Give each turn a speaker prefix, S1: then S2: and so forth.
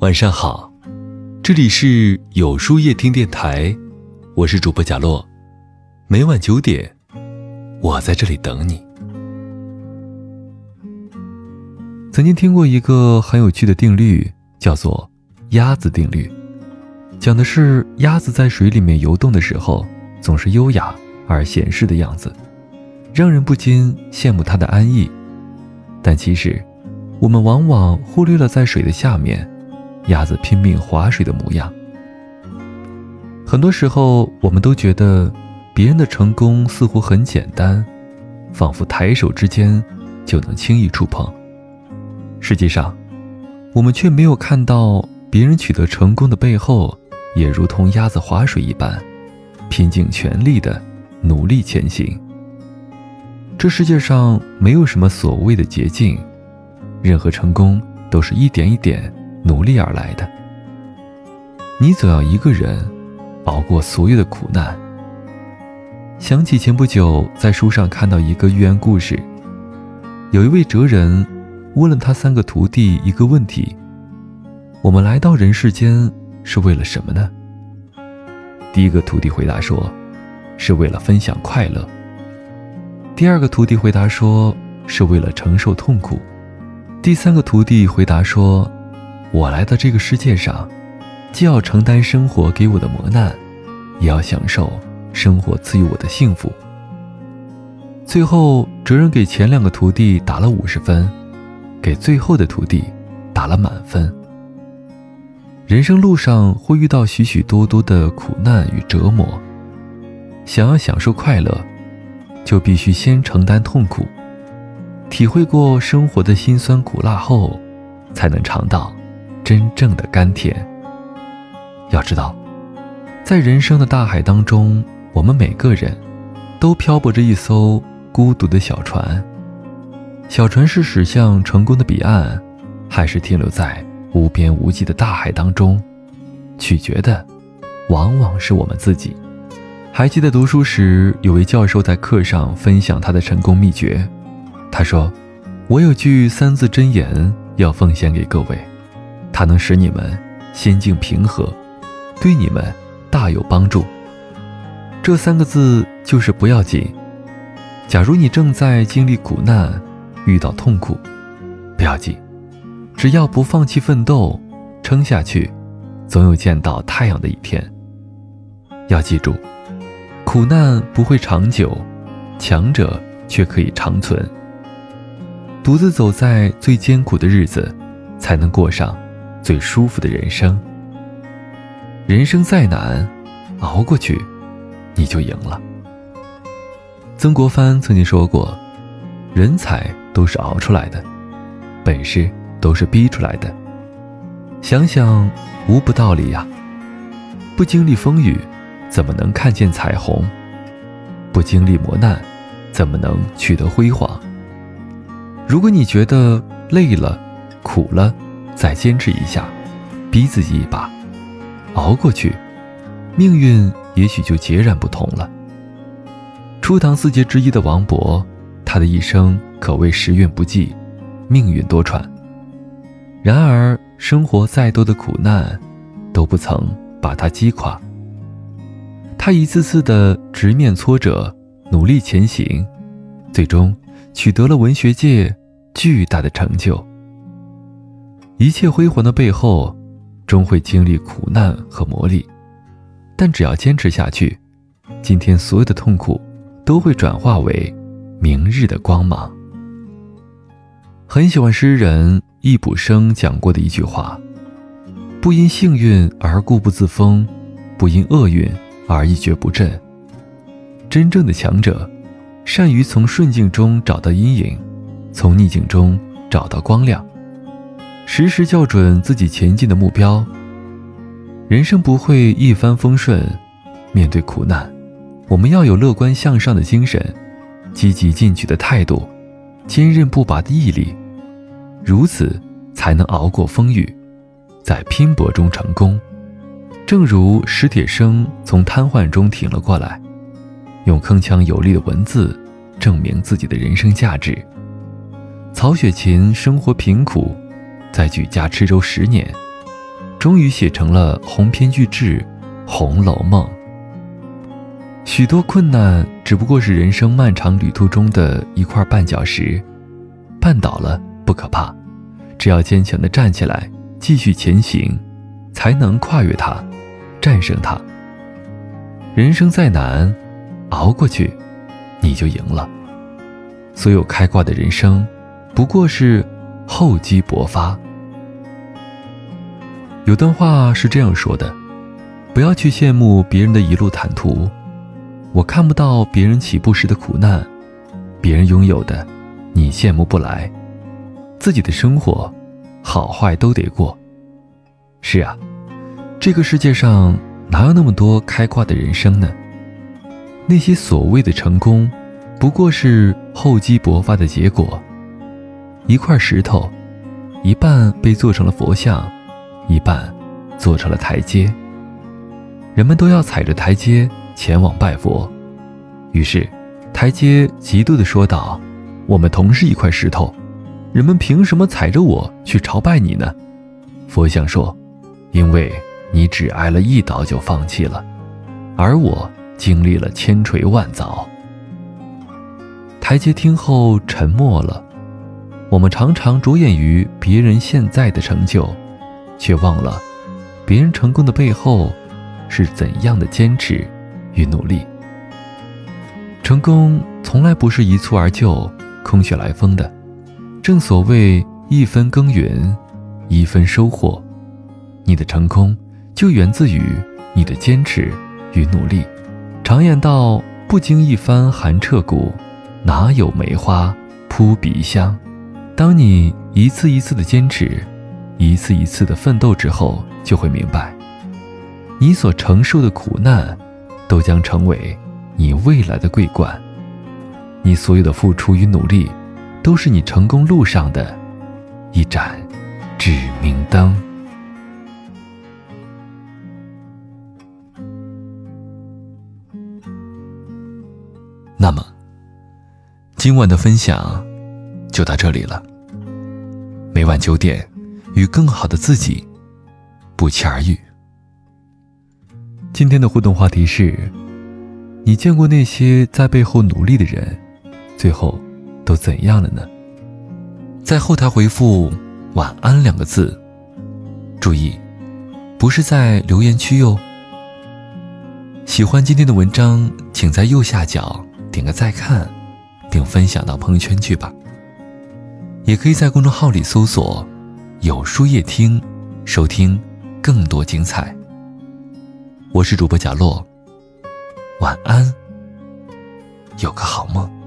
S1: 晚上好，这里是有书夜听电台，我是主播贾洛，每晚九点，我在这里等你。曾经听过一个很有趣的定律，叫做“鸭子定律”，讲的是鸭子在水里面游动的时候，总是优雅而闲适的样子，让人不禁羡慕它的安逸。但其实，我们往往忽略了在水的下面。鸭子拼命划水的模样。很多时候，我们都觉得别人的成功似乎很简单，仿佛抬手之间就能轻易触碰。实际上，我们却没有看到别人取得成功的背后，也如同鸭子划水一般，拼尽全力的努力前行。这世界上没有什么所谓的捷径，任何成功都是一点一点。努力而来的，你总要一个人熬过所有的苦难。想起前不久在书上看到一个寓言故事，有一位哲人问了他三个徒弟一个问题：我们来到人世间是为了什么呢？第一个徒弟回答说：是为了分享快乐。第二个徒弟回答说：是为了承受痛苦。第三个徒弟回答说。我来到这个世界上，既要承担生活给我的磨难，也要享受生活赐予我的幸福。最后，哲人给前两个徒弟打了五十分，给最后的徒弟打了满分。人生路上会遇到许许多多的苦难与折磨，想要享受快乐，就必须先承担痛苦，体会过生活的辛酸苦辣后，才能尝到。真正的甘甜。要知道，在人生的大海当中，我们每个人都漂泊着一艘孤独的小船。小船是驶向成功的彼岸，还是停留在无边无际的大海当中，取决的往往是我们自己。还记得读书时，有位教授在课上分享他的成功秘诀。他说：“我有句三字真言要奉献给各位。”它能使你们心境平和，对你们大有帮助。这三个字就是不要紧。假如你正在经历苦难，遇到痛苦，不要紧，只要不放弃奋斗，撑下去，总有见到太阳的一天。要记住，苦难不会长久，强者却可以长存。独自走在最艰苦的日子，才能过上。最舒服的人生。人生再难，熬过去，你就赢了。曾国藩曾经说过：“人才都是熬出来的，本事都是逼出来的。”想想，无不道理呀。不经历风雨，怎么能看见彩虹？不经历磨难，怎么能取得辉煌？如果你觉得累了、苦了，再坚持一下，逼自己一把，熬过去，命运也许就截然不同了。初唐四杰之一的王勃，他的一生可谓时运不济，命运多舛。然而，生活再多的苦难，都不曾把他击垮。他一次次的直面挫折，努力前行，最终取得了文学界巨大的成就。一切辉煌的背后，终会经历苦难和磨砺，但只要坚持下去，今天所有的痛苦都会转化为明日的光芒。很喜欢诗人易卜生讲过的一句话：“不因幸运而固步自封，不因厄运而一蹶不振。真正的强者，善于从顺境中找到阴影，从逆境中找到光亮。”时时校准自己前进的目标。人生不会一帆风顺，面对苦难，我们要有乐观向上的精神，积极进取的态度，坚韧不拔的毅力，如此才能熬过风雨，在拼搏中成功。正如史铁生从瘫痪中挺了过来，用铿锵有力的文字证明自己的人生价值。曹雪芹生活贫苦。在举家吃粥十年，终于写成了鸿篇巨制《红楼梦》。许多困难只不过是人生漫长旅途中的一块绊脚石，绊倒了不可怕，只要坚强的站起来，继续前行，才能跨越它，战胜它。人生再难，熬过去，你就赢了。所有开挂的人生，不过是厚积薄发。有段话是这样说的：不要去羡慕别人的一路坦途。我看不到别人起步时的苦难，别人拥有的，你羡慕不来。自己的生活，好坏都得过。是啊，这个世界上哪有那么多开挂的人生呢？那些所谓的成功，不过是厚积薄发的结果。一块石头，一半被做成了佛像，一半做成了台阶。人们都要踩着台阶。前往拜佛，于是台阶嫉妒地说道：“我们同是一块石头，人们凭什么踩着我去朝拜你呢？”佛像说：“因为你只挨了一刀就放弃了，而我经历了千锤万凿。”台阶听后沉默了。我们常常着眼于别人现在的成就，却忘了别人成功的背后是怎样的坚持。与努力，成功从来不是一蹴而就、空穴来风的。正所谓一分耕耘，一分收获。你的成功就源自于你的坚持与努力。常言道：“不经一番寒彻骨，哪有梅花扑鼻香。”当你一次一次的坚持，一次一次的奋斗之后，就会明白，你所承受的苦难。都将成为你未来的桂冠。你所有的付出与努力，都是你成功路上的一盏指明灯。那么，今晚的分享就到这里了。每晚九点，与更好的自己不期而遇。今天的互动话题是：你见过那些在背后努力的人，最后都怎样了呢？在后台回复“晚安”两个字，注意，不是在留言区哟。喜欢今天的文章，请在右下角点个再看，并分享到朋友圈去吧。也可以在公众号里搜索“有书夜听”，收听更多精彩。我是主播贾洛，晚安，有个好梦。